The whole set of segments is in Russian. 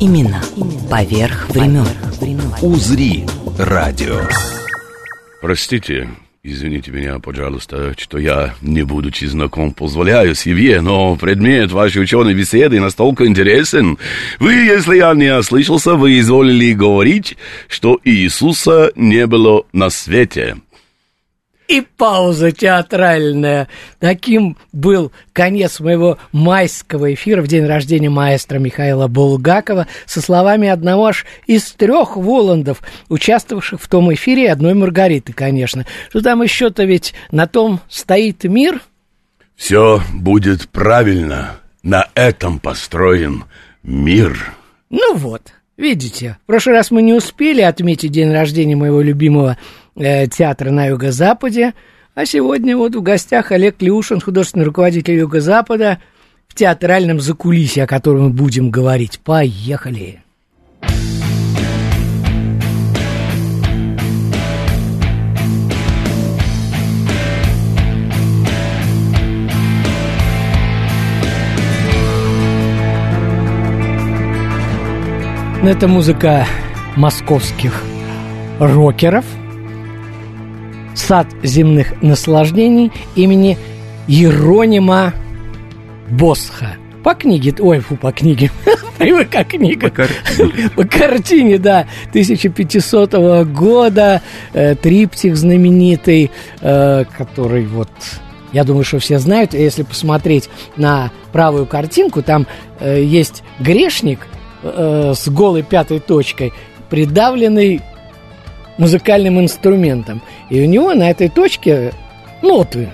Именно поверх времен. «Узри радио». Простите, извините меня, пожалуйста, что я, не будучи знаком, позволяю себе, но предмет вашей ученой беседы настолько интересен. Вы, если я не ослышался, вы изволили говорить, что Иисуса не было на свете. И пауза театральная. Таким был конец моего майского эфира в день рождения маэстро Михаила Булгакова со словами одного аж из трех Воландов, участвовавших в том эфире, и одной Маргариты, конечно. Что там еще-то ведь на том стоит мир? Все будет правильно. На этом построен мир. Ну вот, видите, в прошлый раз мы не успели отметить день рождения моего любимого э, театра на Юго-Западе, а сегодня вот в гостях Олег Леушин, художественный руководитель Юго-Запада, в театральном закулисье, о котором мы будем говорить. Поехали! Ну, Это музыка московских рокеров. Сад земных наслаждений имени Еронима Босха. По книге, ой, фу, по книге, привыка книга. По картине. По картине, да, 1500 года, э, триптих знаменитый, э, который вот, я думаю, что все знают, если посмотреть на правую картинку, там э, есть грешник э, с голой пятой точкой, придавленный музыкальным инструментом. И у него на этой точке ноты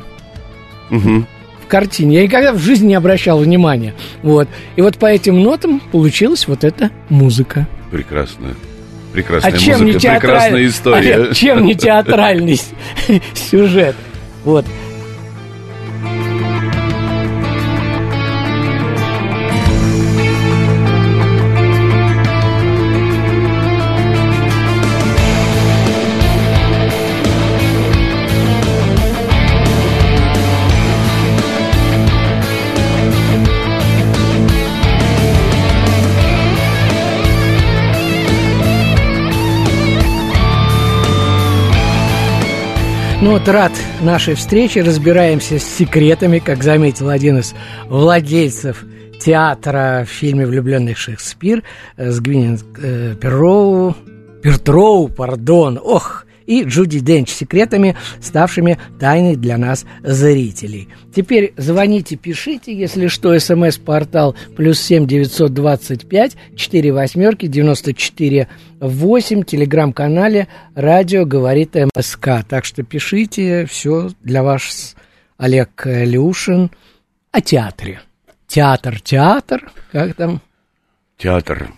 Мгм. в картине. Я никогда в жизни не обращал внимания. Вот. И вот по этим нотам получилась вот эта музыка. Прекрасно. Прекрасная а чем не музыка, театраль- прекрасная история. А чем не театральный сюжет? Вот. Ну вот рад нашей встрече, разбираемся с секретами, как заметил один из владельцев театра в фильме «Влюбленный Шекспир» с Гвинет э, Перроу, Пертроу, пардон, ох, и Джуди Денч секретами, ставшими тайной для нас зрителей. Теперь звоните, пишите, если что, смс-портал плюс семь девятьсот двадцать пять четыре восьмерки девяносто четыре восемь, телеграм-канале «Радио говорит МСК». Так что пишите, все для вас, Олег Люшин, о театре. Театр, театр, как там? Театр.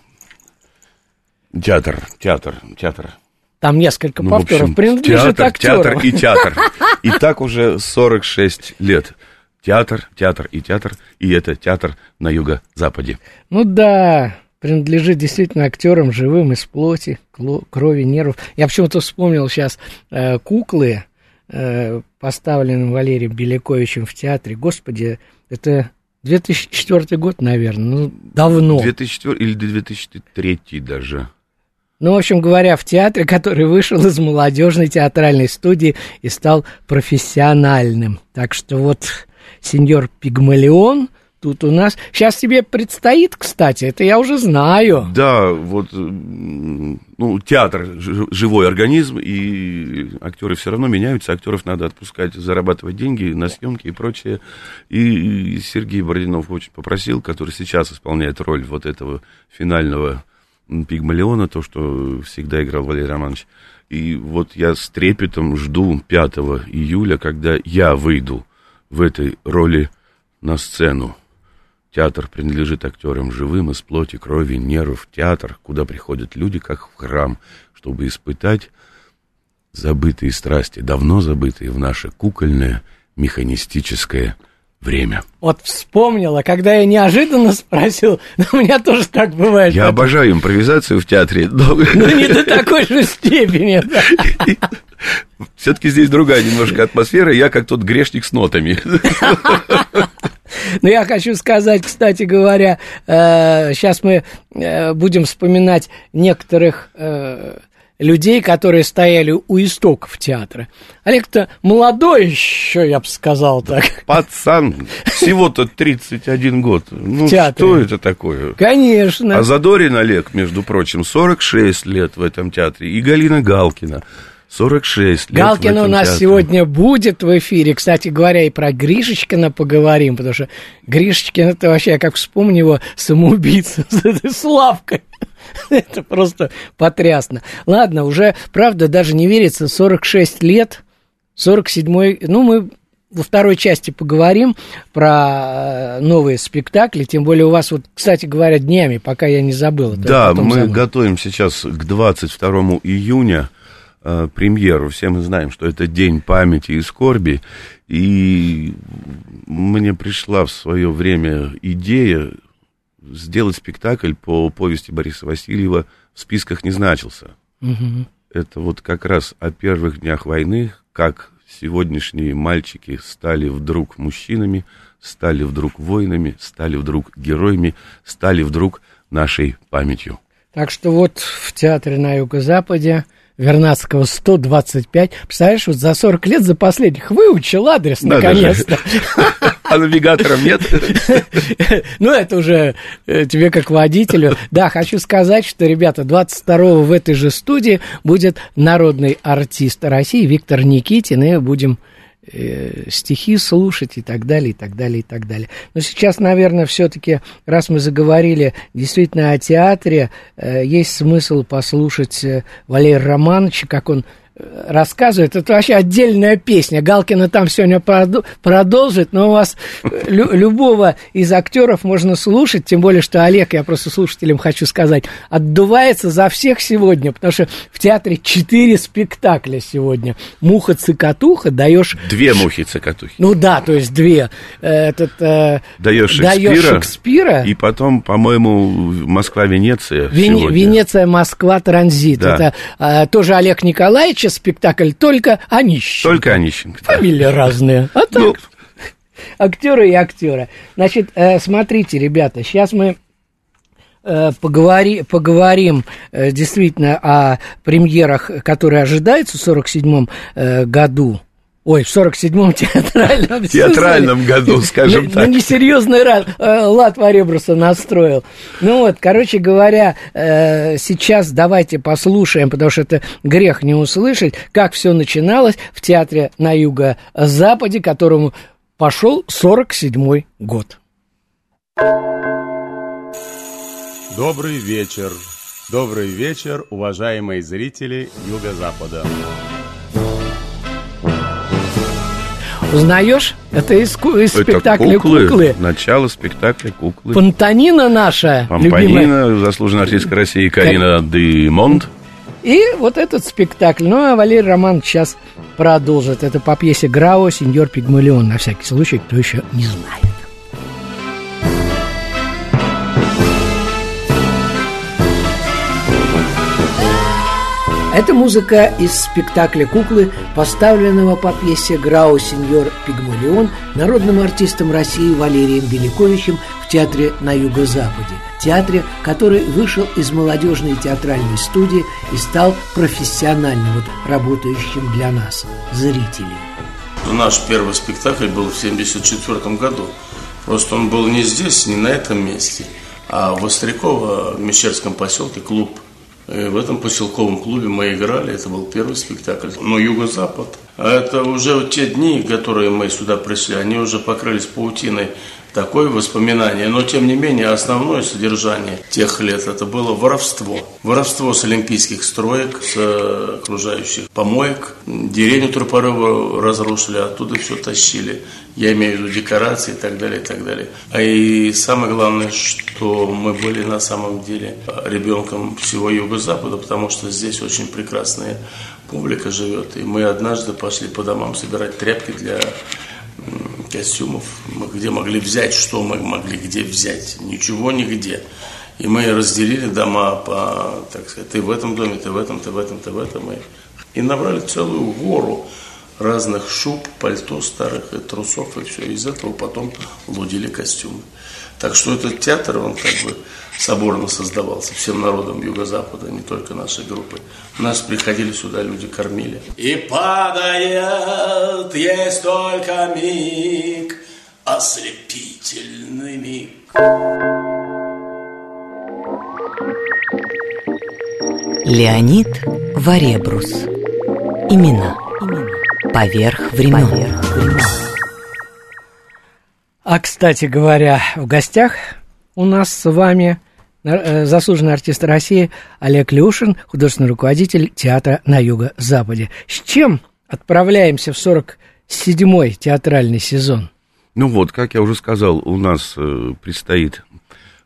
Театр, театр, театр. Там несколько Ну, повторов. общем, Принадлежит театр, актерам. театр и театр. И так уже 46 лет. Театр, театр и театр. И это театр на юго-западе. Ну да, принадлежит действительно актерам живым из плоти, крови, нервов. Я почему-то вспомнил сейчас э, куклы, э, поставленные Валерием Беляковичем в театре. Господи, это 2004 год, наверное, ну, давно. 2004 или 2003 даже. Ну, в общем говоря, в театре, который вышел из молодежной театральной студии и стал профессиональным. Так что вот сеньор Пигмалион тут у нас... Сейчас тебе предстоит, кстати, это я уже знаю. Да, вот, ну, театр живой организм, и актеры все равно меняются, актеров надо отпускать, зарабатывать деньги на съемки и прочее. И Сергей Бородинов очень попросил, который сейчас исполняет роль вот этого финального Пигмалиона, то, что всегда играл Валерий Романович. И вот я с трепетом жду 5 июля, когда я выйду в этой роли на сцену театр принадлежит актерам живым из плоти, крови, нервов. Театр, куда приходят люди, как в храм, чтобы испытать забытые страсти, давно забытые в наше кукольное, механистическое время. Вот вспомнила, когда я неожиданно спросил, ну, у меня тоже так бывает. Я обожаю импровизацию в театре. Но... Ну, не до такой же степени. Все-таки здесь другая немножко атмосфера, я как тот грешник с нотами. Но я хочу сказать, кстати говоря, э, сейчас мы э, будем вспоминать некоторых э, людей, которые стояли у истоков театра. Олег-то молодой еще, я бы сказал так. Пацан, всего-то 31 год. Ну, что это такое? Конечно. А Задорин Олег, между прочим, 46 лет в этом театре. И Галина Галкина. 46 лет. Галкин у нас театре. сегодня будет в эфире. Кстати говоря, и про Гришечкина поговорим, потому что Гришечкин это вообще, я как вспомню его, самоубийца с этой Славкой. Это просто потрясно. Ладно, уже, правда, даже не верится, 46 лет, 47-й, ну, мы во второй части поговорим про э, новые спектакли, тем более у вас, вот, кстати говоря, днями, пока я не забыл. Да, мы готовим сейчас к 22 июня э, премьеру. Все мы знаем, что это День памяти и скорби, и мне пришла в свое время идея сделать спектакль по повести Бориса Васильева в списках не значился. Угу. Это вот как раз о первых днях войны, как сегодняшние мальчики стали вдруг мужчинами, стали вдруг воинами, стали вдруг героями, стали вдруг нашей памятью. Так что вот в театре на Юго-Западе Вернадского 125. Представляешь, вот за 40 лет за последних выучил адрес наконец-то. А навигатором нет? Ну, это уже э, тебе как водителю. Да, хочу сказать, что, ребята, 22-го в этой же студии будет народный артист России Виктор Никитин, и будем э, стихи слушать и так далее, и так далее, и так далее. Но сейчас, наверное, все-таки, раз мы заговорили действительно о театре, э, есть смысл послушать Валерия Романовича, как он рассказывает, это вообще отдельная песня. Галкина там сегодня продолжит, но у вас лю- любого из актеров можно слушать, тем более, что Олег, я просто слушателям хочу сказать, отдувается за всех сегодня, потому что в театре четыре спектакля сегодня. Муха-цикатуха, даешь... Две мухи-цикатухи. Ну да, то есть две. Этот, э, даешь Шекспира, даешь Шекспира. И потом, по-моему, Москва-Венеция Вене- Венеция-Москва-транзит. Да. Это э, тоже Олег Николаевич спектакль только Онищенко. Только Онищенко. Фамилии да. разные. А так, ну... актеры и актеры. Значит, э, смотрите, ребята, сейчас мы э, поговори, поговорим э, действительно о премьерах, которые ожидаются в 1947 году. Ой, в 47-м театральном Театральном году, скажем ну, так. Ну, несерьезный рад, э, лад Варебруса настроил. Ну вот, короче говоря, э, сейчас давайте послушаем, потому что это грех не услышать, как все начиналось в театре на юго-западе, которому пошел 47-й год. Добрый вечер. Добрый вечер, уважаемые зрители Юго-Запада. Узнаешь? Это из, из Это спектакля куклы, куклы. Начало спектакля куклы. Пантанина наша. Пампанина, любимая. заслуженная артистка России Карина Кар... де Монт. И вот этот спектакль. Ну, а Валерий Роман сейчас продолжит. Это по пьесе Грао «Сеньор Пигмалион». На всякий случай, кто еще не знает. Это музыка из спектакля «Куклы», поставленного по пьесе «Грау сеньор Пигмалион» народным артистом России Валерием Беляковичем в театре на Юго-Западе. Театре, который вышел из молодежной театральной студии и стал профессионально вот работающим для нас, зрителей. Наш первый спектакль был в 1974 году. Просто он был не здесь, не на этом месте, а в Остряково, в Мещерском поселке, клуб – в этом поселковом клубе мы играли, это был первый спектакль. Но Юго-Запад, а это уже те дни, которые мы сюда пришли, они уже покрылись паутиной такое воспоминание. Но, тем не менее, основное содержание тех лет это было воровство. Воровство с олимпийских строек, с окружающих помоек. Деревню Тропарова разрушили, оттуда все тащили. Я имею в виду декорации и так далее, и так далее. А и самое главное, что мы были на самом деле ребенком всего Юго-Запада, потому что здесь очень прекрасная публика живет. И мы однажды пошли по домам собирать тряпки для костюмов. Мы где могли взять, что мы могли где взять. Ничего нигде. И мы разделили дома по, так сказать, ты в этом доме, ты в этом, ты в этом, ты в этом. И, и набрали целую гору разных шуб, пальто старых и трусов, и все. Из этого потом лудили костюмы. Так что этот театр, он как бы соборно создавался всем народом Юго-Запада, не только нашей группы. У нас приходили сюда, люди кормили. И падает, есть только миг, ослепительный миг. Леонид Варебрус. Имена. Поверх времен. Поверх времен. А, кстати говоря, в гостях у нас с вами э, заслуженный артист России Олег Люшин, художественный руководитель театра на Юго-Западе. С чем отправляемся в 47-й театральный сезон? Ну вот, как я уже сказал, у нас э, предстоит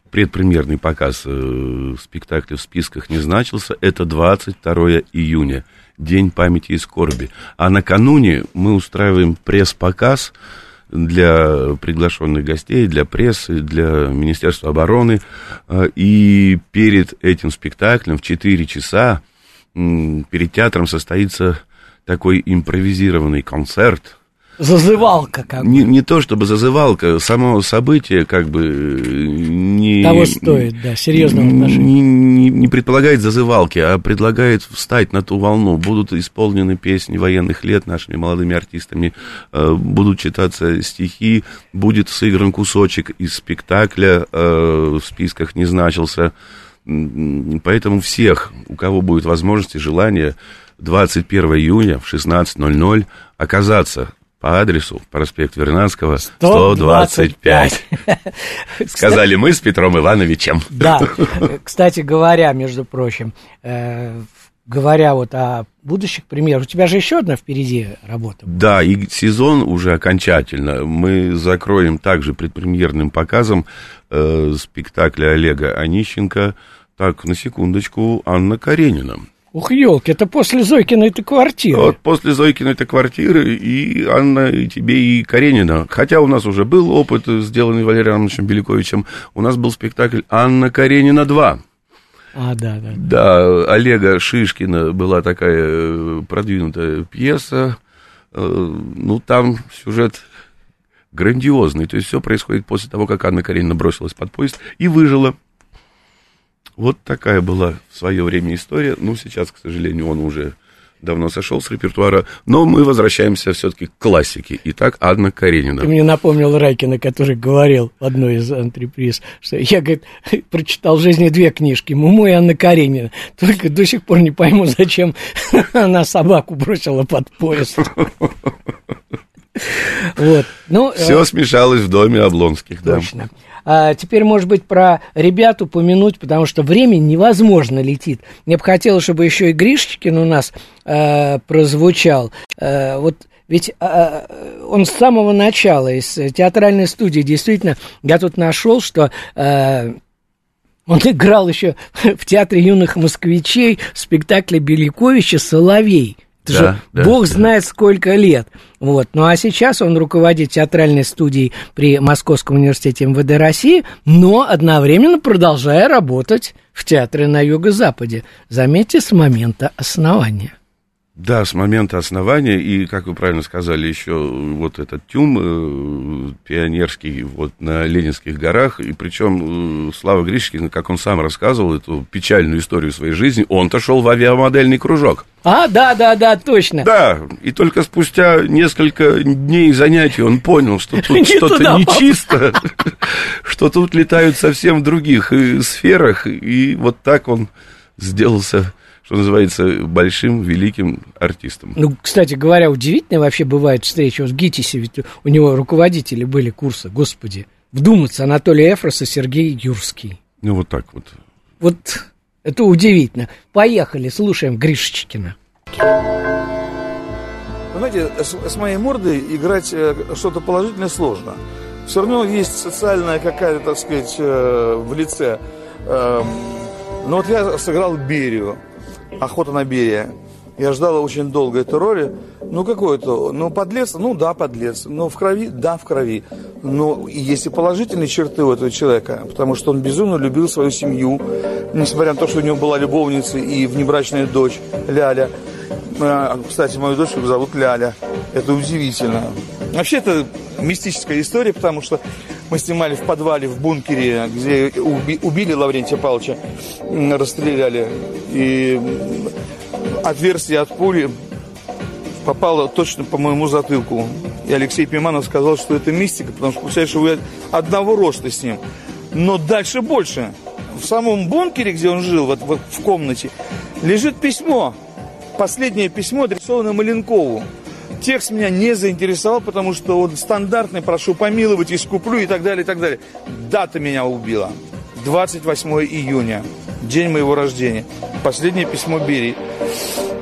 предпремьерный показ э, спектакля в списках не значился. Это 22 июня, День памяти и скорби. А накануне мы устраиваем пресс-показ для приглашенных гостей, для прессы, для Министерства обороны. Э, и перед этим спектаклем в 4 часа перед театром состоится такой импровизированный концерт – Зазывалка как не, бы. Не то чтобы зазывалка, само событие как бы не... Того стоит, да, серьезно не, не, не предполагает зазывалки, а предлагает встать на ту волну. Будут исполнены песни военных лет нашими молодыми артистами, э, будут читаться стихи, будет сыгран кусочек из спектакля, э, в списках не значился. Поэтому всех, у кого будет возможность и желание, 21 июня в 16.00 оказаться по адресу проспект Вернадского, 125. Сказали мы с Петром Ивановичем. Да, кстати говоря, между прочим, э, говоря вот о будущих премьерах, у тебя же еще одна впереди работа. Да, и сезон уже окончательно. Мы закроем также предпремьерным показом э, спектакля Олега Онищенко. Так, на секундочку, Анна Каренина. Ух, елки, это после Зойкиной-то квартиры. Вот после Зойкиной-то квартиры и Анна, и тебе, и Каренина. Хотя у нас уже был опыт, сделанный Валерием Ивановичем Беляковичем. У нас был спектакль «Анна Каренина 2». А, да, да. Да, Олега Шишкина была такая э, продвинутая пьеса. Э, ну, там сюжет грандиозный. То есть все происходит после того, как Анна Каренина бросилась под поезд и выжила. Вот такая была в свое время история. Ну, сейчас, к сожалению, он уже давно сошел с репертуара, но мы возвращаемся все-таки к классике. Итак, Анна Каренина. Ты мне напомнил Райкина, который говорил в одной из антреприз, что я, говорит, прочитал в жизни две книжки, Муму и Анна Каренина. Только до сих пор не пойму, зачем она собаку бросила под поезд. Вот. Ну, Все э... смешалось в доме Облонских, да. Точно. А, теперь, может быть, про ребят упомянуть, потому что время невозможно летит. Мне бы хотелось, чтобы еще и Гришечкин у нас а, прозвучал. А, вот ведь а, он с самого начала из театральной студии действительно, я тут нашел, что а, он играл еще в театре юных москвичей в спектакле Беляковича «Соловей». Это да, же да, бог да. знает сколько лет. Вот. Ну а сейчас он руководит театральной студией при Московском университете МВД России, но одновременно продолжая работать в театре на Юго-Западе. Заметьте, с момента основания. Да, с момента основания, и, как вы правильно сказали, еще вот этот тюм э, пионерский вот на Ленинских горах, и причем э, Слава Гришкин, как он сам рассказывал эту печальную историю своей жизни, он-то шел в авиамодельный кружок. А, да, да, да, точно. Да, и только спустя несколько дней занятий он понял, что тут что-то нечисто, что тут летают совсем в других э, сферах, и вот так он сделался что называется, большим, великим артистом. Ну, кстати говоря, удивительно вообще бывает встреча с ГИТИСе, ведь у него руководители были курса, господи. вдуматься, Анатолий Эфрос и Сергей Юрский. Ну, вот так вот. Вот это удивительно. Поехали, слушаем Гришечкина. Знаете, с, с моей мордой играть э, что-то положительное сложно. Все равно есть социальная какая-то, так сказать, э, в лице. Э, но вот я сыграл Берию, «Охота на Берия». Я ждала очень долго этой роли. Ну, какой это? Ну, подлец? Ну, да, подлец. Но в крови? Да, в крови. Но есть и положительные черты у этого человека, потому что он безумно любил свою семью, несмотря на то, что у него была любовница и внебрачная дочь Ляля. А, кстати, мою дочь зовут Ляля. Это удивительно. Вообще, это мистическая история, потому что мы снимали в подвале, в бункере, где уби убили Лаврентия Павловича, расстреляли. И отверстие от пули попало точно по моему затылку. И Алексей Пиманов сказал, что это мистика, потому что, получается, вы одного роста с ним. Но дальше больше. В самом бункере, где он жил, вот, вот в комнате, лежит письмо. Последнее письмо, адресованное Маленкову. Текст меня не заинтересовал, потому что он стандартный, прошу помиловать, искуплю и так далее, и так далее. Дата меня убила. 28 июня, день моего рождения. Последнее письмо Берии.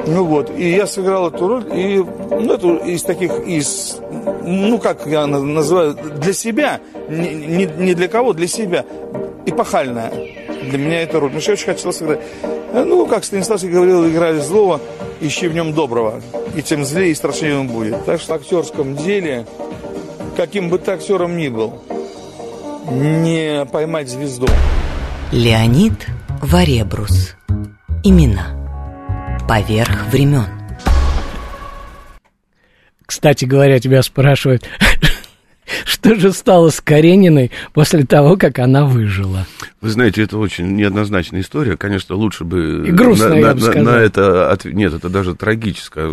Ну вот, и я сыграл эту роль, и, ну, эту из таких, из, ну, как я называю, для себя, не, не, для кого, для себя, эпохальная для меня эта роль. Потому что я очень хотел сыграть. Ну, как Станиславский говорил, играли злого, ищи в нем доброго. И тем злее и страшнее он будет. Так что в актерском деле, каким бы ты актером ни был, не поймать звезду. Леонид Варебрус. Имена. Поверх времен. Кстати говоря, тебя спрашивают, что же стало с Карениной после того, как она выжила? Вы знаете, это очень неоднозначная история. Конечно, лучше бы... И грустная, на, я на, бы сказал. на это... От... Нет, это даже трагическая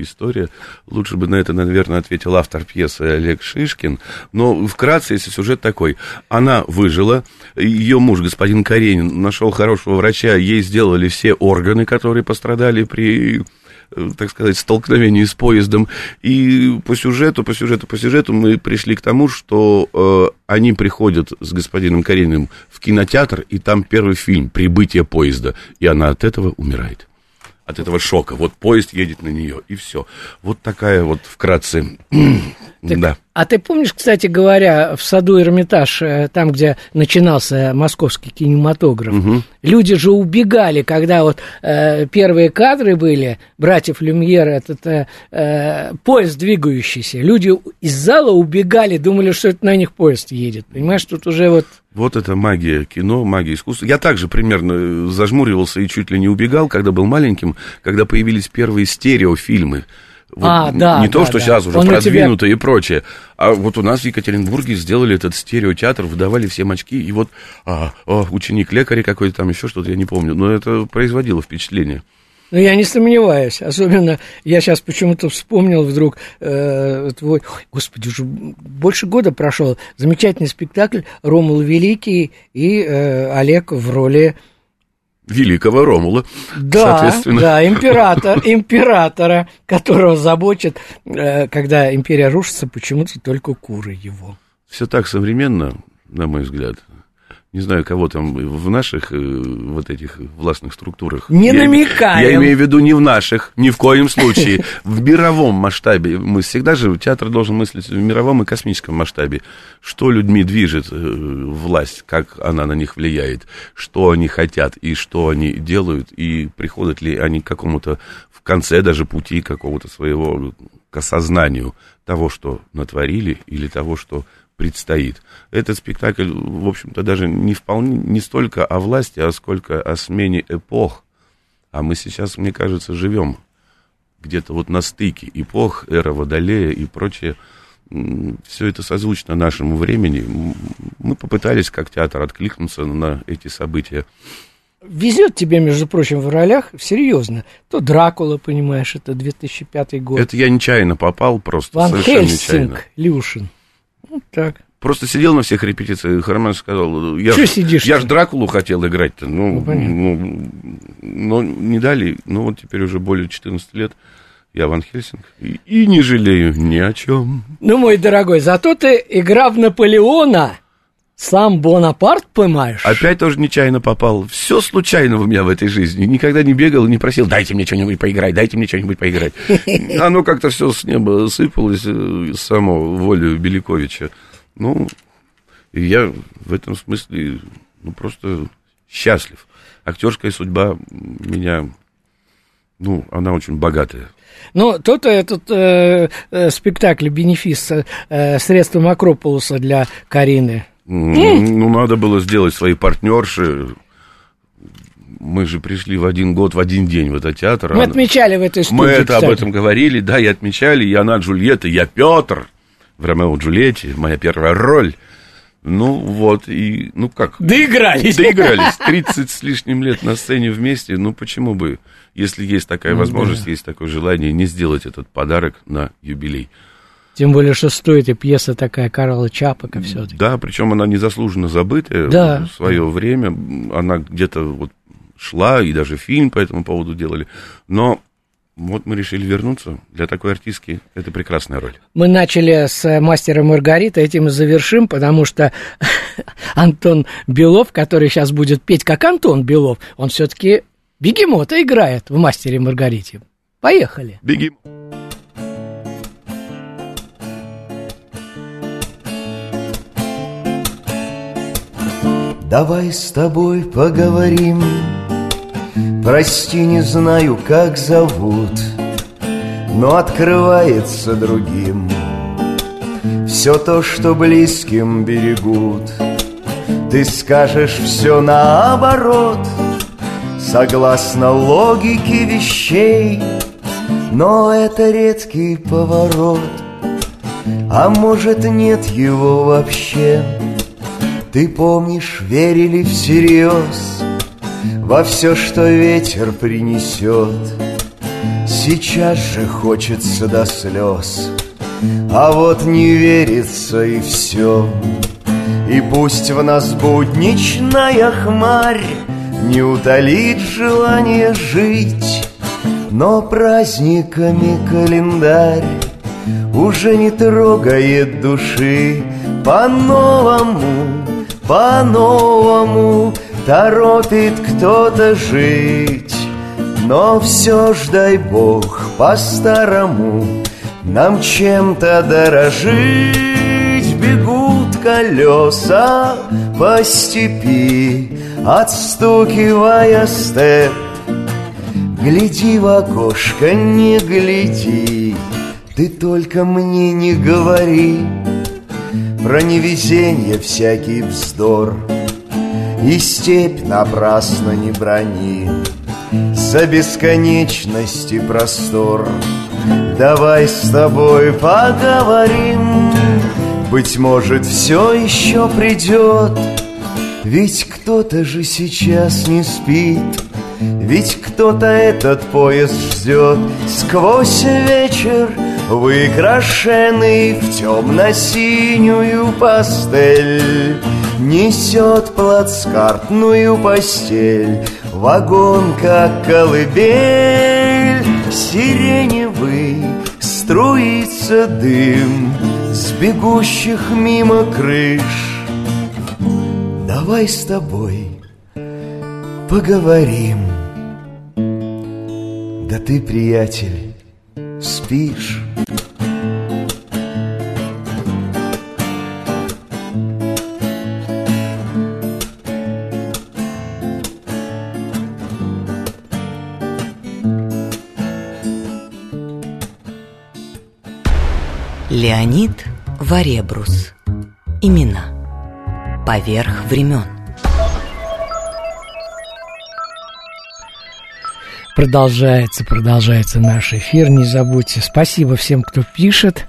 история. Лучше бы на это, наверное, ответил автор пьесы Олег Шишкин. Но вкратце, если сюжет такой. Она выжила, ее муж, господин Каренин, нашел хорошего врача, ей сделали все органы, которые пострадали при э, так сказать, столкновении с поездом. И по сюжету, по сюжету, по сюжету мы пришли к тому, что э, они приходят с господином Карениным в кинотеатр, и там первый фильм «Прибытие поезда», и она от этого умирает. От этого шока. Вот поезд едет на нее, и все. Вот такая вот вкратце. Так, да. А ты помнишь, кстати говоря, в саду Эрмитаж, э, там, где начинался московский кинематограф, люди же убегали, когда вот э, первые кадры были, братьев Люмьер, этот э, э, поезд двигающийся, люди из зала убегали, думали, что это на них поезд едет. Понимаешь, тут уже вот... Вот это магия кино, магия искусства. Я также примерно зажмуривался и чуть ли не убегал, когда был маленьким, когда появились первые стереофильмы. Вот А, да, не то, да, что да. сейчас уже Он у тебя- продвинуто и прочее. А вот у нас в Екатеринбурге сделали этот стереотеатр, выдавали всем очки, и вот а, а, ученик лекаря какой-то там, еще что-то, я не помню. Но это производило впечатление. Ну, я не сомневаюсь. Особенно, я сейчас почему-то вспомнил вдруг э, твой... Ой, господи, уже больше года прошел. Замечательный спектакль «Ромул Великий» и э, Олег в роли... Великого Ромула, Да, соответственно. да, император, императора, которого заботит, э, когда империя рушится, почему-то только куры его. Все так современно, на мой взгляд. Не знаю, кого там в наших э, вот этих властных структурах. Не Я- намекаем. Я имею в виду не в наших, ни в коем случае. В мировом масштабе. Мы всегда же, театр должен мыслить в мировом и космическом масштабе. Что людьми движет э, власть, как она на них влияет, что они хотят и что они делают, и приходят ли они к какому-то, в конце даже пути какого-то своего, к осознанию того, что натворили, или того, что предстоит. Этот спектакль, в общем-то, даже не вполне, не столько о власти, а сколько о смене эпох. А мы сейчас, мне кажется, живем где-то вот на стыке эпох, эра Водолея и прочее. Все это созвучно нашему времени. Мы попытались, как театр, откликнуться на эти события. Везет тебе, между прочим, в ролях, серьезно. То Дракула, понимаешь, это 2005 год. Это я нечаянно попал, просто Ван совершенно нечаянно. Хельсинг, Люшин. Так. Просто сидел на всех репетициях, Роман сказал, я, Чё ж- сидишь-то? я ж Дракулу хотел играть-то, ну, Ну, ну, но не дали, ну, вот теперь уже более 14 лет, я Ван Хельсинг, и, и не жалею ни о чем. Ну, мой дорогой, зато ты, играв Наполеона, сам Бонапарт поймаешь? Опять тоже нечаянно попал. Все случайно у меня в этой жизни. Никогда не бегал и не просил, дайте мне что-нибудь поиграть, дайте мне что-нибудь поиграть. Оно как-то все с неба сыпалось, э, само волю Беляковича. Ну, и я в этом смысле ну, просто счастлив. Актерская судьба меня, ну, она очень богатая. Ну, тот этот э, э, спектакль «Бенефис» э, средством Акрополуса для Карины. Ну, надо было сделать свои партнерши. Мы же пришли в один год, в один день в этот театр. Мы отмечали в этой студии, Мы это кстати. об этом говорили, да, и отмечали. И она Джульетта, я Петр в Ромео Джульетте, моя первая роль. Ну, вот, и, ну как? Доигрались. Доигрались. 30 с лишним лет на сцене вместе, ну почему бы, если есть такая Ну, возможность, да. есть такое желание, не сделать этот подарок на юбилей. Тем более, что стоит и пьеса такая Карла Чапака все-таки. Да, причем она незаслуженно забытая Да. в свое время. Она где-то вот шла, и даже фильм по этому поводу делали. Но вот мы решили вернуться. Для такой артистки это прекрасная роль. Мы начали с э, «Мастера Маргарита», этим и завершим, потому что Антон Белов, который сейчас будет петь как Антон Белов, он все-таки бегемота играет в «Мастере Маргарите». Поехали. Беги. Давай с тобой поговорим. Прости, не знаю, как зовут Но открывается другим. Все то, что близким берегут. Ты скажешь все наоборот. Согласно логике вещей Но это редкий поворот. А может нет его вообще ты помнишь, верили всерьез Во все, что ветер принесет Сейчас же хочется до слез А вот не верится и все И пусть в нас будничная хмарь Не утолит желание жить Но праздниками календарь Уже не трогает души По-новому по-новому торопит кто-то жить. Но все ж дай Бог по-старому Нам чем-то дорожить. Бегут колеса по степи Отстукивая степ. Гляди в окошко, не гляди Ты только мне не говори про невезенье всякий вздор И степь напрасно не брони. За бесконечность и простор Давай с тобой поговорим. Быть может, все еще придет Ведь кто-то же сейчас не спит. Ведь кто-то этот поезд ждет Сквозь вечер Выкрашенный в темно-синюю пастель Несет плацкартную постель. Вагон, как колыбель Сиреневый струится дым С бегущих мимо крыш. Давай с тобой поговорим. Да ты, приятель, спишь Леонид Варебрус. Имена. Поверх времен. Продолжается, продолжается наш эфир. Не забудьте. Спасибо всем, кто пишет.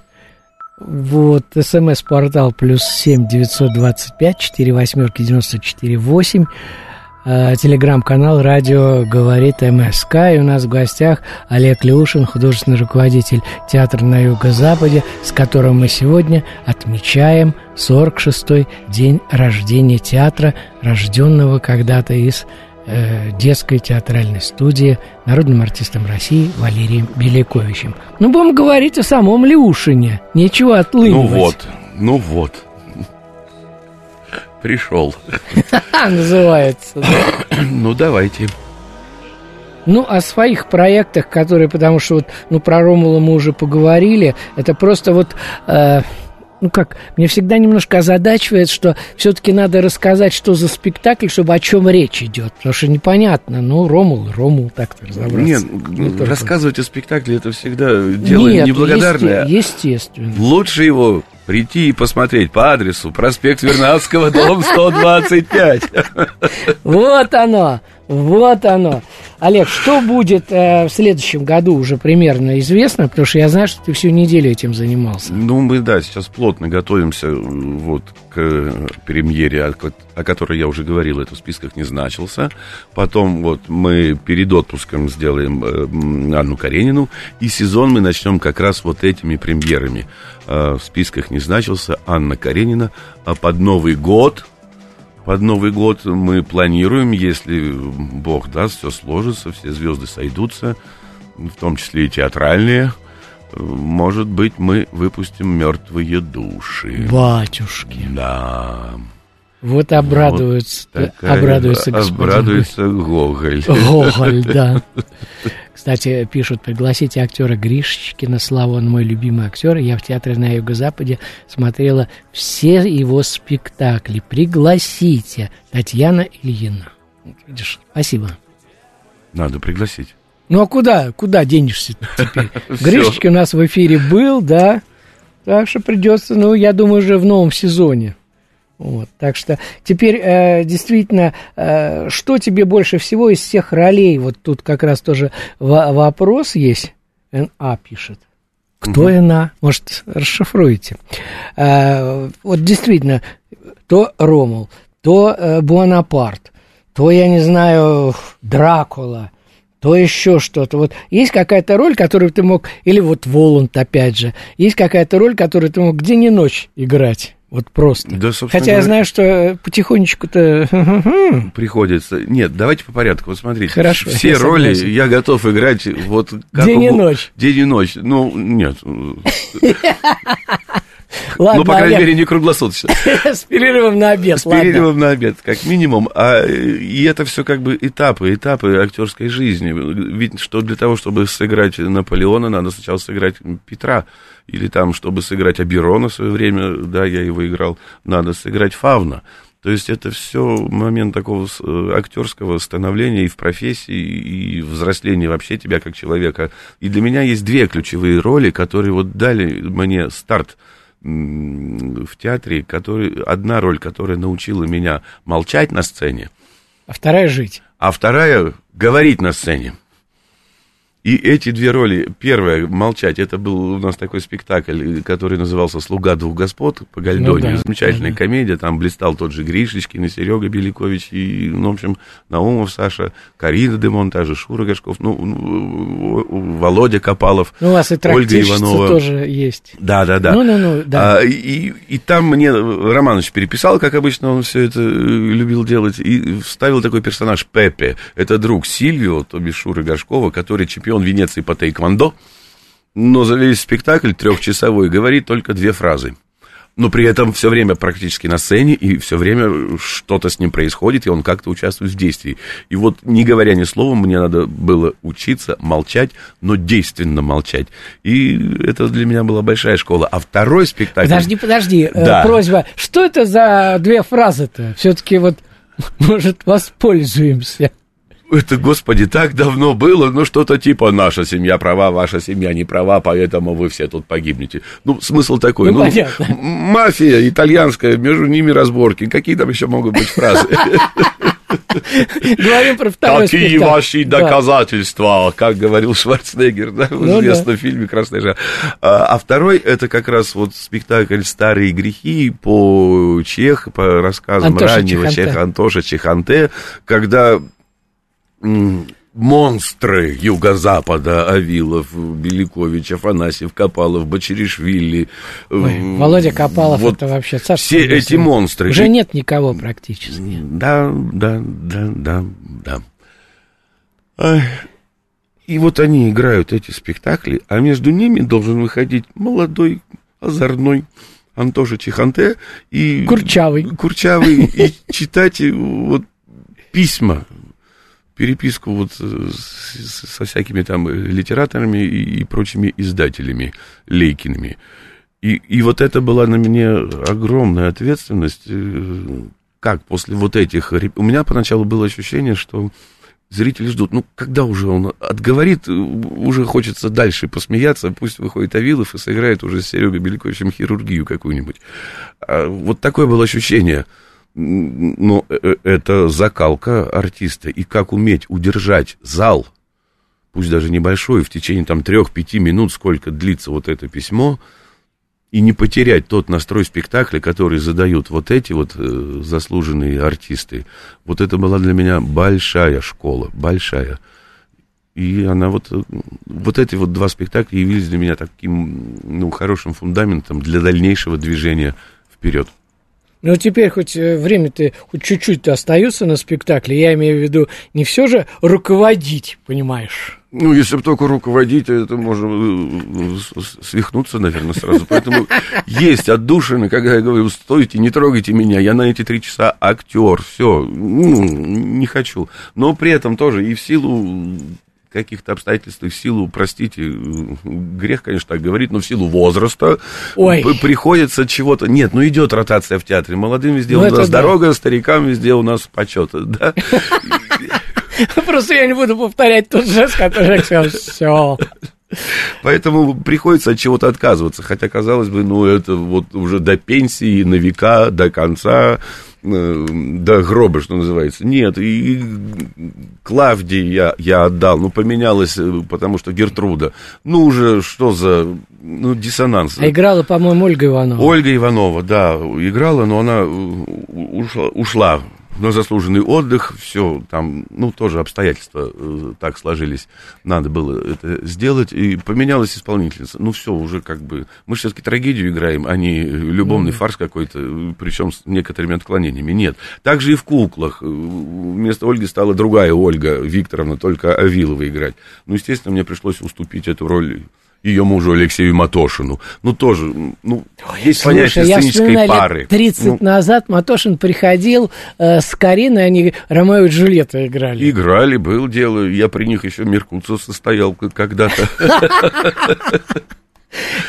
Вот, смс-портал плюс семь девятьсот двадцать пять четыре восьмерки девяносто четыре восемь. Э, Телеграм-канал «Радио говорит МСК». И у нас в гостях Олег Леушин, художественный руководитель театра на Юго-Западе, с которым мы сегодня отмечаем 46-й день рождения театра, рожденного когда-то из э, детской театральной студии народным артистом России Валерием Беляковичем. Ну, будем говорить о самом Леушине. Нечего Ну отлынивать. вот, ну вот. Пришел. Называется. Ну, давайте. Ну, о своих проектах, которые, потому что вот, ну, про Ромула мы уже поговорили, это просто вот, э, ну как, мне всегда немножко озадачивает, что все-таки надо рассказать, что за спектакль, чтобы о чем речь идет, потому что непонятно, ну, Ромул, Ромул, так-то разобраться. Нет, Не рассказывать о спектакле это всегда дело Нет, неблагодарное. есте- естественно. Лучше его прийти и посмотреть по адресу проспект Вернадского, дом 125. Вот оно, вот оно. Олег, что будет э, в следующем году уже примерно известно, потому что я знаю, что ты всю неделю этим занимался. Ну, мы, да, сейчас плотно готовимся вот к э, премьере, о, о которой я уже говорил, это в списках не значился. Потом вот мы перед отпуском сделаем э, Анну Каренину, и сезон мы начнем как раз вот этими премьерами. Э, в списках не значился Анна Каренина, а под Новый год под Новый год мы планируем, если Бог даст, все сложится, все звезды сойдутся, в том числе и театральные. Может быть, мы выпустим мертвые души. Батюшки. Да. Вот обрадуется, Вот такая- обрадуется господин. Обрадуется Гоголь. Гоголь, да. Кстати, пишут, пригласите актера Гришечкина, Славу, он мой любимый актер. Я в театре на Юго-Западе смотрела все его спектакли. Пригласите. Татьяна Ильина. Видишь, спасибо. Надо пригласить. Ну а куда, куда денешься теперь? Гришечкин у нас в эфире был, да. Так что придется, ну, я думаю, уже в новом сезоне. Вот, так что теперь э, действительно, э, что тебе больше всего из всех ролей? Вот тут как раз тоже во- вопрос есть. НА пишет. Кто НА? Может, расшифруете? Э, вот действительно, то Ромул, то э, Буанапарт, то, я не знаю, Дракула, то еще что-то. Вот есть какая-то роль, которую ты мог, или вот Воланд, опять же, есть какая-то роль, которую ты мог день и ночь играть. Вот просто. Да, Хотя я говоря- знаю, что потихонечку-то... Приходится. Нет, давайте по порядку. Вот смотрите. Хорошо, Все я роли согласен. я готов играть вот как День и угу- ночь. День и ночь. Ну, нет. Ладно, ну, по крайней мере, не круглосуточно. с перерывом на обед, С перерывом на обед, как минимум. А, и это все как бы этапы, этапы актерской жизни. Ведь что для того, чтобы сыграть Наполеона, надо сначала сыграть Петра. Или там, чтобы сыграть Аберона в свое время, да, я его играл, надо сыграть Фавна. То есть это все момент такого э, актерского становления и в профессии, и взросления вообще тебя как человека. И для меня есть две ключевые роли, которые вот дали мне старт в театре, который, одна роль, которая научила меня молчать на сцене, А вторая жить. а вторая говорить на сцене. И эти две роли, первая, молчать, это был у нас такой спектакль, который назывался «Слуга двух господ» по Гальдоне. Ну да, Замечательная да, да. комедия, там блистал тот же Гришечкин и Серега Беликович, и, ну, в общем, Наумов Саша, Карина де Монтажа, Шура Гашков, ну, ну, Володя Копалов, Ну, у вас и Ольга Иванова. тоже есть. Да, да, да. Ну-ну-ну, да. А, и, и там мне Романович переписал, как обычно он все это э, любил делать, и вставил такой персонаж Пепе. Это друг Сильвио, то бишь Шуры Горшкова, который чемпион Венеции по тайквондо, но за весь спектакль трехчасовой говорит только две фразы. Но при этом все время практически на сцене, и все время что-то с ним происходит, и он как-то участвует в действии. И вот, не говоря ни слова, мне надо было учиться молчать, но действенно молчать. И это для меня была большая школа. А второй спектакль... Подожди, подожди, э, Да. просьба. Что это за две фразы-то? Все-таки вот, может, воспользуемся. Это, господи, так давно было, ну что-то типа «наша семья права, ваша семья не права, поэтому вы все тут погибнете». Ну, смысл такой, Ну, ну, понятно. мафия итальянская, между ними разборки, какие там еще могут быть фразы? Говорим про второй Какие спектакль. ваши Да. доказательства, как говорил Шварценеггер, да, в Ну известном фильме «Красная жара». А, а второй, это как раз вот спектакль «Старые грехи» по Чех, по рассказам Антоша раннего. Чеха Антоша Чеханте, когда монстры Юго-Запада, Авилов, Беликович, Афанасьев, Копалов, Бочеришвили. Ой, м, Володя Копалов, вот это вообще царство Все небесное. эти монстры. Уже нет никого практически. да, да, да, да, да. И вот они играют эти спектакли, а между ними должен выходить молодой, озорной Антоша Чеханте и... Курчавый. Курчавый. И читать вот письма, переписку вот с, со всякими там литераторами и, и прочими издателями Лейкиными. И, и вот это была на мне огромная ответственность. Э, как после вот этих... У меня поначалу было ощущение, что зрители ждут. Ну, когда уже он отговорит, уже хочется дальше посмеяться, пусть выходит Авилов и сыграет уже с Серегой Беляковичем хирургию какую-нибудь. А вот такое было ощущение. Но э, э, это закалка артиста. И как уметь удержать зал, пусть даже небольшой, в течение там трех-пяти минут, сколько длится вот это письмо, и не потерять тот настрой спектакля, который задают вот эти вот э, заслуженные артисты. Вот это была для меня большая школа, большая. И она вот, вот эти вот два спектакля явились для меня таким, ну, хорошим фундаментом для дальнейшего движения вперед. Ну, теперь хоть э, время-то хоть чуть-чуть остается на спектакле, я имею в виду не все же руководить, понимаешь? Ну, если бы только руководить, это можно э, свихнуться, наверное, сразу. Поэтому есть отдушины, когда я говорю, стойте, не трогайте меня, я на эти три часа актер, все, ну, не хочу. Но при этом тоже и в силу каких-то обстоятельств, в силу, простите, грех, конечно, так говорить, но в силу возраста Ой. приходится чего-то... Нет, ну идет ротация в театре. Молодым везде ну, у нас да. дорога, старикам везде у нас почет, да? Просто я не буду повторять тот жест, который я сказал. Все. Поэтому приходится от чего-то отказываться. Хотя, казалось бы, ну, это вот уже до пенсии, на века, до конца, до гроба, что называется. Нет, и Клавдии я, я отдал, ну, поменялось, э, потому что Гертруда. Ну, уже что за, ну, диссонанс. А играла, по-моему, Ольга Иванова. Ольга Иванова, да, играла, но она ушла, ушла на заслуженный отдых, все там, ну, тоже обстоятельства э, так сложились, надо было это сделать, и поменялась исполнительница. Ну, все, уже как бы, мы все-таки трагедию играем, а не любовный mm фарс какой-то, причем с некоторыми отклонениями. Нет. Также и в куклах. Вместо Ольги стала другая Ольга Викторовна, только Авилова играть. Ну, естественно, мне пришлось уступить эту роль ее мужу Алексею Матошину. Ну, тоже, ну, есть Слушай, понятие я сценической пары. Лет 30 ну, назад Матошин приходил э, с Кариной, они Ромео и Джульетту играли. Играли, был дело. Я при них еще Меркуцо состоял когда-то.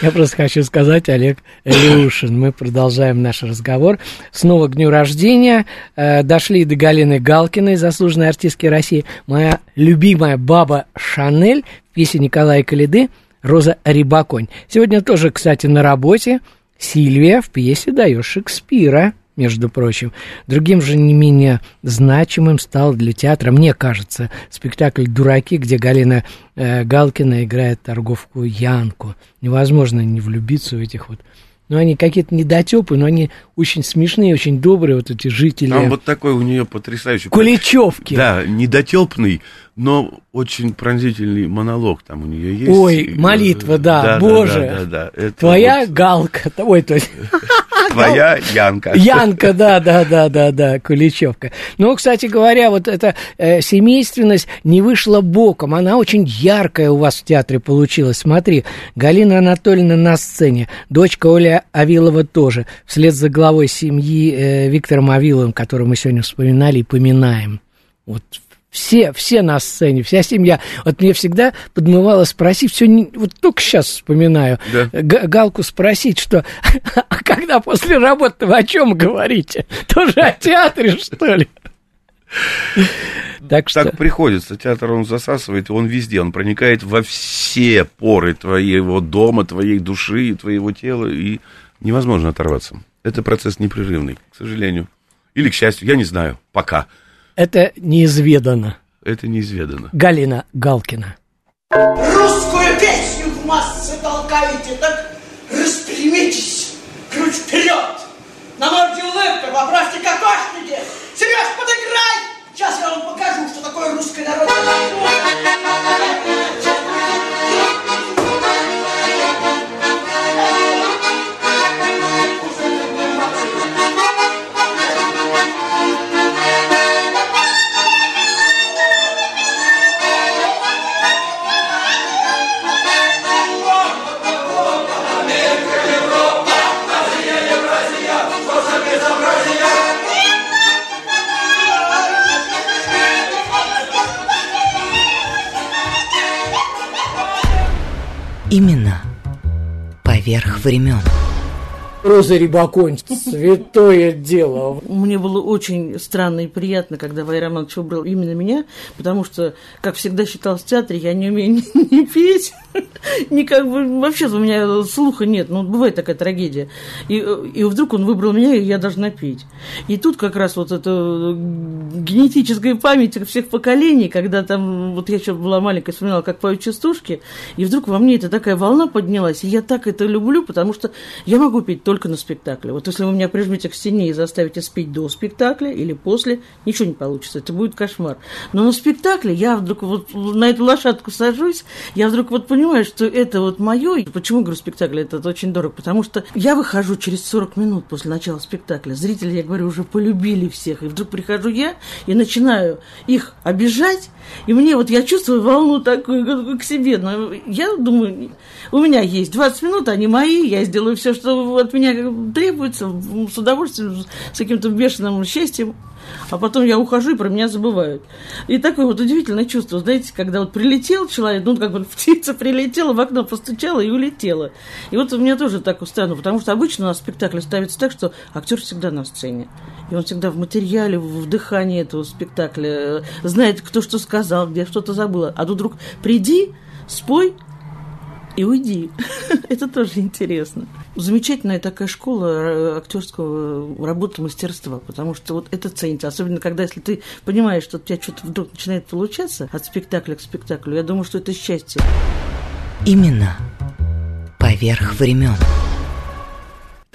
Я просто хочу сказать, Олег Илюшин, мы продолжаем наш разговор. Снова к дню рождения. Э, дошли до Галины Галкиной, заслуженной артистки России. Моя любимая баба Шанель в песне Николая Калиды – Роза Рибаконь. Сегодня тоже, кстати, на работе Сильвия в пьесе «Даешь Шекспира», между прочим. Другим же не менее значимым стал для театра, мне кажется, спектакль «Дураки», где Галина э, Галкина играет торговку Янку. Невозможно не влюбиться в этих вот ну, они какие-то недотепы, но они очень смешные, очень добрые, вот эти жители. Там вот такой у нее потрясающий... Куличевки. Да, недотепный, но очень пронзительный монолог там у нее есть. Ой, молитва, да, да боже. Да, да, да, да. Твоя вот... галка, ой, то есть... Твоя Янка. Янка, да, да, да, да, да, Куличевка. Ну, кстати говоря, вот эта э, семейственность не вышла боком. Она очень яркая у вас в театре получилась. Смотри, Галина Анатольевна на сцене, дочка Оля Авилова тоже, вслед за главой семьи э, Виктором Авиловым, которого мы сегодня вспоминали и поминаем. Вот все, все на сцене, вся семья. Вот мне всегда подмывало спросить, все, не, вот только сейчас вспоминаю, да. Галку спросить, что, а когда после работы вы о чем говорите? Тоже о театре, что ли? Так, что... так приходится. Театр он засасывает, он везде. Он проникает во все поры твоего дома, твоей души, твоего тела, и невозможно оторваться. Это процесс непрерывный, к сожалению. Или к счастью, я не знаю, пока. Это неизведано. Это неизведано. Галина Галкина. Русскую песню в массы толкаете, так распрямитесь, грудь вперед. На морде улыбка, поправьте кокошники. Сереж, подыграй! Сейчас я вам покажу, что такое русская народная Имена поверх времен. Роза Рибаконь, святое дело. Мне было очень странно и приятно, когда Валерий Романович выбрал именно меня, потому что, как всегда считал в театре, я не умею ни, ни петь, ни как бы... Вообще у меня слуха нет, ну, бывает такая трагедия. И, и вдруг он выбрал меня, и я должна петь. И тут как раз вот эта генетическая память всех поколений, когда там, вот я еще была маленькая, вспоминала, как поют частушки, и вдруг во мне эта такая волна поднялась, и я так это люблю, потому что я могу петь только только на спектакле. Вот если вы меня прижмете к стене и заставите спеть до спектакля или после, ничего не получится, это будет кошмар. Но на спектакле я вдруг вот на эту лошадку сажусь, я вдруг вот понимаю, что это вот мое. Почему, говорю, спектакль это очень дорого? Потому что я выхожу через 40 минут после начала спектакля. Зрители, я говорю, уже полюбили всех. И вдруг прихожу я и начинаю их обижать, и мне вот я чувствую волну такую к себе. Но я думаю, у меня есть 20 минут, они мои, я сделаю все, что от меня требуется, с удовольствием, с каким-то бешеным счастьем. А потом я ухожу, и про меня забывают. И такое вот удивительное чувство, знаете, когда вот прилетел человек, ну, как бы птица прилетела, в окно постучала и улетела. И вот у меня тоже так устраивано, потому что обычно у нас спектакль ставится так, что актер всегда на сцене. И он всегда в материале, в дыхании этого спектакля, э, знает, кто что сказал, где что-то забыла. А тут вдруг приди, спой, и уйди. Это тоже интересно. Замечательная такая школа э, актерского работы мастерства, потому что вот это ценится. Особенно, когда если ты понимаешь, что у тебя что-то вдруг начинает получаться от спектакля к спектаклю, я думаю, что это счастье. Именно поверх времен.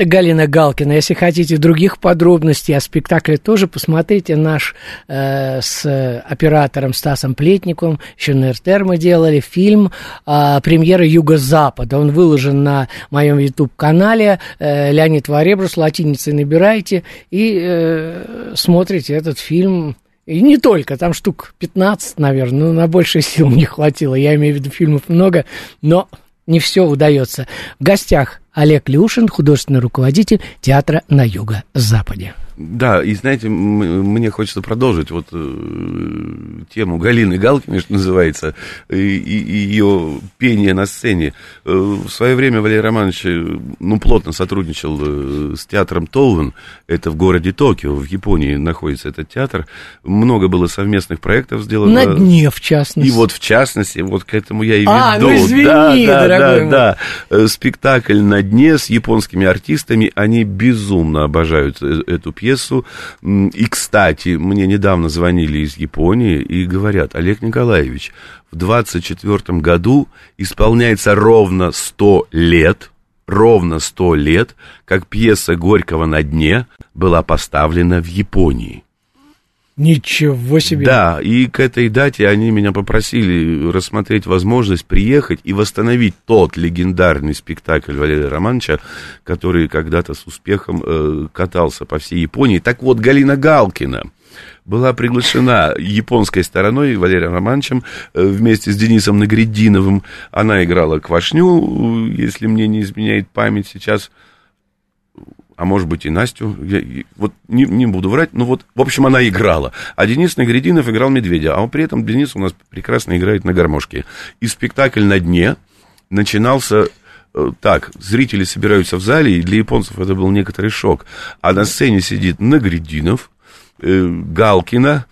Галина Галкина. Если хотите других подробностей о спектакле, тоже посмотрите наш э, с оператором Стасом Плетниковым, еще на РТР мы делали фильм э, «Премьера Юго-Запада». Он выложен на моем YouTube-канале. Э, Леонид Варебрус, латиницей набирайте и э, смотрите этот фильм. И не только, там штук 15, наверное, ну, на большие сил не хватило. Я имею в виду фильмов много, но не все удается. В гостях Олег Люшин, художественный руководитель театра на Юго-Западе. Да, и знаете, мне хочется продолжить вот э, тему Галины Галкиной, что называется, и, и ее пение на сцене. Э, в свое время Валерий Романович, э, ну, плотно сотрудничал э, с театром Толвен, это в городе Токио, в Японии находится этот театр. Много было совместных проектов сделано. На дне, в частности. И вот, в частности, вот к этому я и веду. А, ну извини, да, да, да, мой. да. Э, спектакль на дне с японскими артистами, они безумно обожают эту пьесу пьесу. И, кстати, мне недавно звонили из Японии и говорят, Олег Николаевич, в 24 году исполняется ровно 100 лет, ровно 100 лет, как пьеса Горького «На дне» была поставлена в Японии. Ничего себе! Да, и к этой дате они меня попросили рассмотреть возможность приехать и восстановить тот легендарный спектакль Валерия Романовича, который когда-то с успехом э, катался по всей Японии. Так вот, Галина Галкина была приглашена японской стороной Валерием Романовичем э, вместе с Денисом Нагрединовым. Она играла Квашню, если мне не изменяет память сейчас а может быть и Настю, я, вот не, не буду врать, но вот, в общем, она играла. А Денис Нагрединов играл медведя, а при этом Денис у нас прекрасно играет на гармошке. И спектакль на дне начинался э, так, зрители собираются в зале, и для японцев это был некоторый шок. А на сцене сидит Нагрединов, э, Галкина,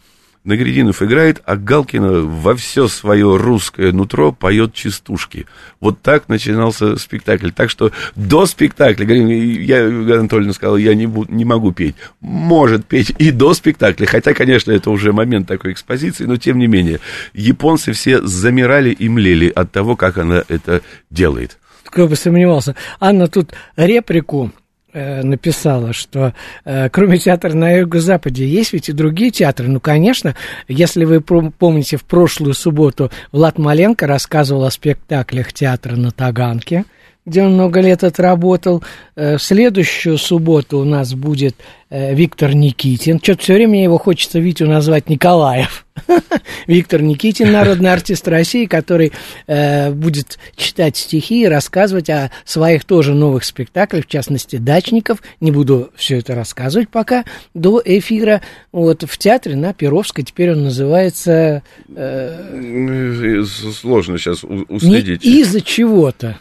Нагрединов играет, а Галкина во все свое русское нутро поет частушки. Вот так начинался спектакль. Так что до спектакля, я Анатольевна сказала, я не, буду, не могу петь. Может петь и до спектакля, хотя, конечно, это уже момент такой экспозиции, но тем не менее, японцы все замирали и млели от того, как она это делает. Кто бы сомневался. Анна тут реплику Э, написала, что э, кроме театра на Юго-Западе есть ведь и другие театры. Ну, конечно, если вы помните, в прошлую субботу Влад Маленко рассказывал о спектаклях театра на Таганке, где он много лет отработал. Э, в следующую субботу у нас будет Виктор Никитин. Что-то все время его хочется Витю назвать Николаев. Виктор Никитин, народный артист России, который э, будет читать стихи и рассказывать о своих тоже новых спектаклях, в частности, «Дачников». Не буду все это рассказывать пока до эфира. Вот в театре на Перовской теперь он называется... Э, Сложно сейчас уследить. Из-за чего-то.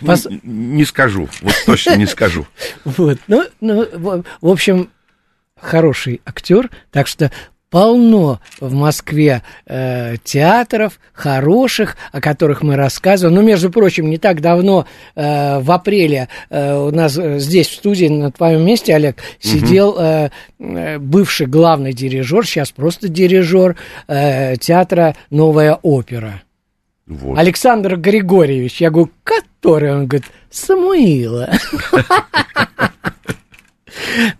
Пос... Не скажу, вот точно не скажу. Вот, ну, ну, в общем, хороший актер, так что полно в Москве э, театров хороших, о которых мы рассказываем. Ну, между прочим, не так давно, э, в апреле, э, у нас здесь в студии на твоем месте, Олег, сидел э, бывший главный дирижер, сейчас просто дирижер э, театра «Новая опера». Вот. Александр Григорьевич. Я говорю, который? Он говорит, Самуила.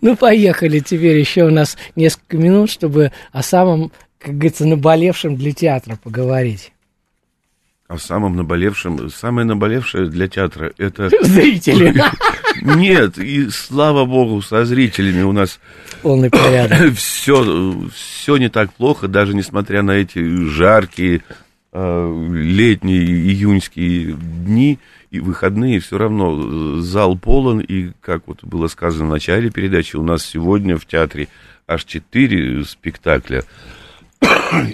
Ну, поехали. Теперь еще у нас несколько минут, чтобы о самом, как говорится, наболевшем для театра поговорить. О самом наболевшем, самое наболевшее для театра это... Зрители. Нет, и слава богу, со зрителями у нас... Полный порядок. Все, все не так плохо, даже несмотря на эти жаркие э, летние июньские дни и выходные, все равно зал полон, и, как вот было сказано в начале передачи, у нас сегодня в театре аж четыре спектакля,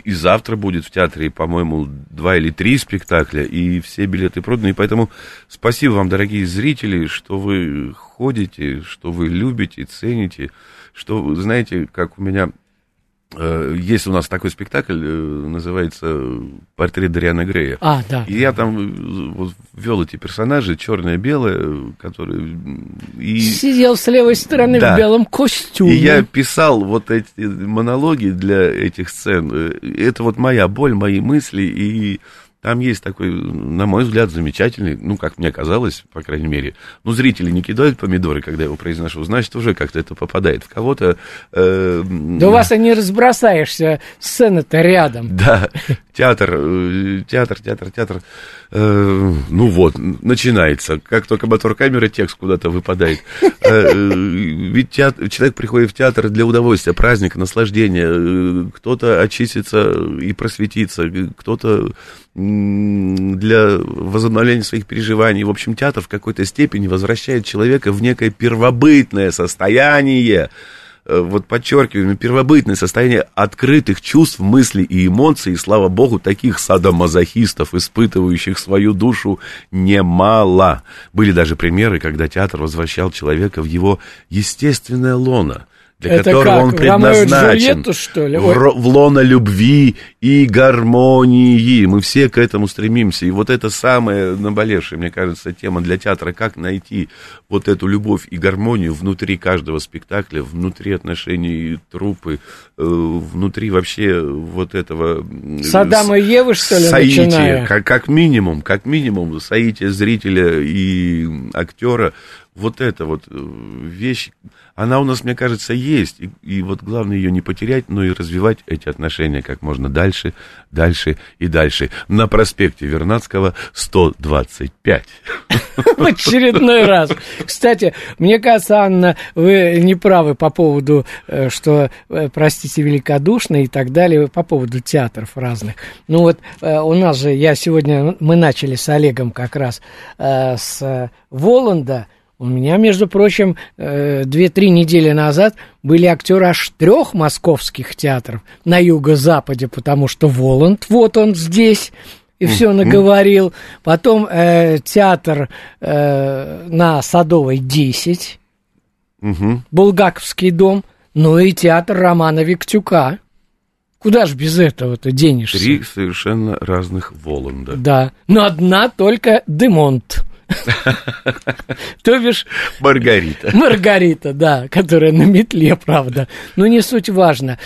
и завтра будет в театре, по-моему, два или три спектакля, и все билеты проданы. И поэтому спасибо вам, дорогие зрители, что вы ходите, что вы любите, цените, что, знаете, как у меня Э, есть у нас такой спектакль, э, называется «Портрет Дариана Грея». А, да. И я там э, вот, вел эти персонажи, черное белое, которые... И... Сидел с левой стороны да. в белом костюме. И я писал вот эти монологи для этих сцен. Это вот моя боль, мои мысли, и там есть такой, на мой взгляд, замечательный, ну, как мне казалось, по крайней мере, ну, зрители не кидают помидоры, когда я его произношу, значит, уже как-то это попадает в кого-то. Э, да у вас и не разбросаешься, сцена-то рядом. Да, театр, э, театр, театр, театр. Э, ну вот, начинается. Как только мотор камеры, текст куда-то выпадает. Э, ведь театр, человек приходит в театр для удовольствия, праздника, наслаждения. Кто-то очистится и просветится, кто-то для возобновления своих переживаний. В общем, театр в какой-то степени возвращает человека в некое первобытное состояние, э, вот подчеркиваем, первобытное состояние открытых чувств, мыслей и эмоций. И, слава богу, таких садомазохистов, испытывающих свою душу, немало. Были даже примеры, когда театр возвращал человека в его естественное лоно – для Это которого как? он предназначен. Джульетту, что ли? В, в лоно любви и гармонии. Мы все к этому стремимся. И вот это самая наболевшая, мне кажется, тема для театра. Как найти вот эту любовь и гармонию внутри каждого спектакля, внутри отношений трупы, э, внутри вообще вот этого... Саддама и Евы, что ли, соития, начиная? Как, как минимум, как минимум, соитие зрителя и актера. Вот это вот э, вещь она у нас, мне кажется, есть. И, и вот главное ее не потерять, но и развивать эти отношения как можно дальше, дальше и дальше. На проспекте Вернадского 125. В очередной раз. Кстати, мне кажется, Анна, вы не правы по поводу, э, что, э, простите, великодушно и так далее, по поводу театров разных. Ну вот у нас же, я сегодня, мы начали с Олегом как раз с Воланда, у меня, между прочим, э, две-три недели назад были актеры аж трех московских театров на юго-западе, потому что Воланд, вот он здесь, и все наговорил. Потом э, театр э, на Садовой 10, Булгаковский дом, ну и театр Романа Виктюка. Куда ж без этого-то денешься? Три совершенно разных Воланда. Да, но одна только Демонт. То бишь... Маргарита. Маргарита, да, которая на метле, правда. Но не суть важно.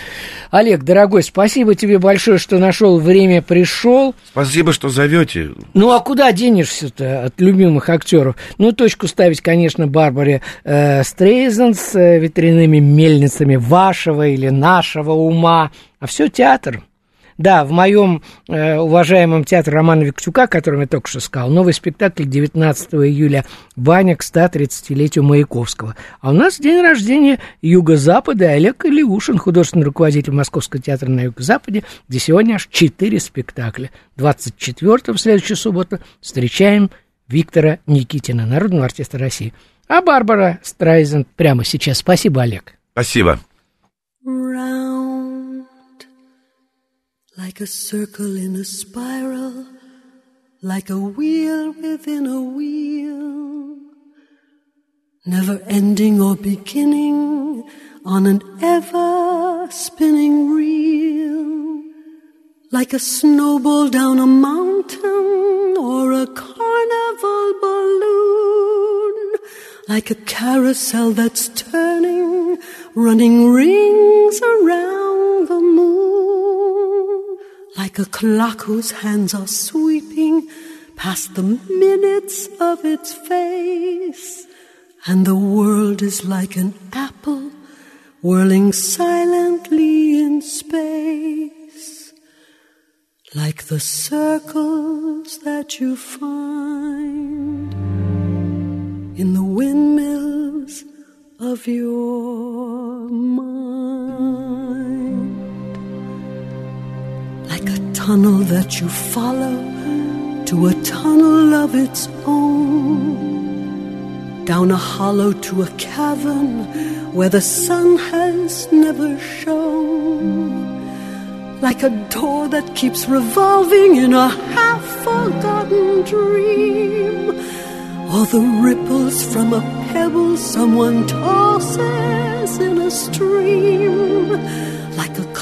Олег, дорогой, спасибо тебе большое, что нашел время, пришел. Спасибо, что зовете. Ну, а куда денешься-то от любимых актеров? Ну, точку ставить, конечно, Барбаре э, Стрейзен с э, ветряными мельницами вашего или нашего ума. А все театр. Да, в моем э, уважаемом театре Романа Виктюка, о котором я только что сказал, новый спектакль 19 июля «Ваня к 130-летию Маяковского». А у нас день рождения Юго-Запада Олег Илиушин, художественный руководитель Московского театра на Юго-Западе, где сегодня аж четыре спектакля. 24 в следующую субботу встречаем Виктора Никитина, народного артиста России. А Барбара Страйзен прямо сейчас. Спасибо, Олег. Спасибо. Round like a circle in a spiral, like a wheel within a wheel, never ending or beginning on an ever spinning reel, like a snowball down a mountain or a carnival balloon, like a carousel that's turning, running rings around the moon, like a clock whose hands are sweeping past the minutes of its face, and the world is like an apple whirling silently in space, like the circles that you find in the windmills of your mind. Tunnel that you follow to a tunnel of its own. Down a hollow to a cavern where the sun has never shone. Like a door that keeps revolving in a half forgotten dream or the ripples from a pebble someone tosses in a stream,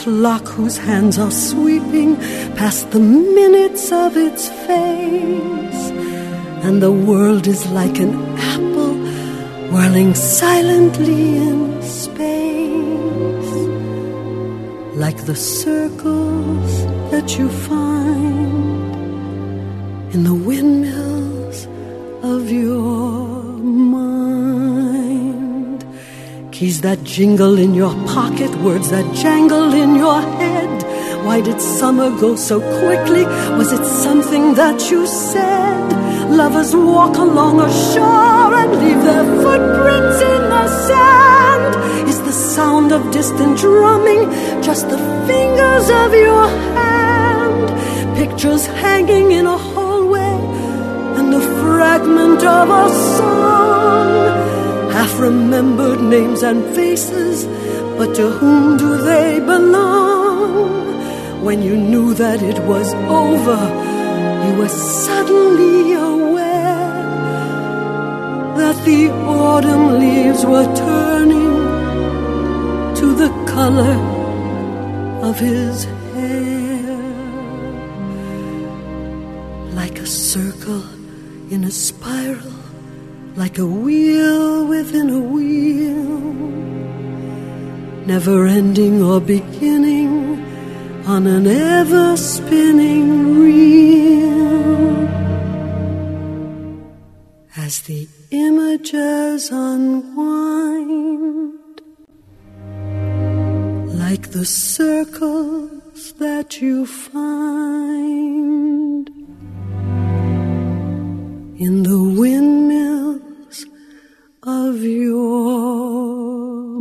clock whose hands are sweeping past the minutes of its face, and the world is like an apple whirling silently in space, like the circles that you find in the windmills of your Keys that jingle in your pocket, words that jangle in your head. Why did summer go so quickly? Was it something that you said? Lovers walk along a shore and leave their footprints in the sand. Is the sound of distant drumming just the fingers of your hand? Pictures hanging in a hallway and the fragment of a song. Remembered names and faces, but to whom do they belong? When you knew that it was over, you were suddenly aware that the autumn leaves were turning to the color of his hair like a circle in a like a wheel within a wheel, never ending or beginning on an ever spinning reel. As the images unwind, like the circles that you find in the windmills of your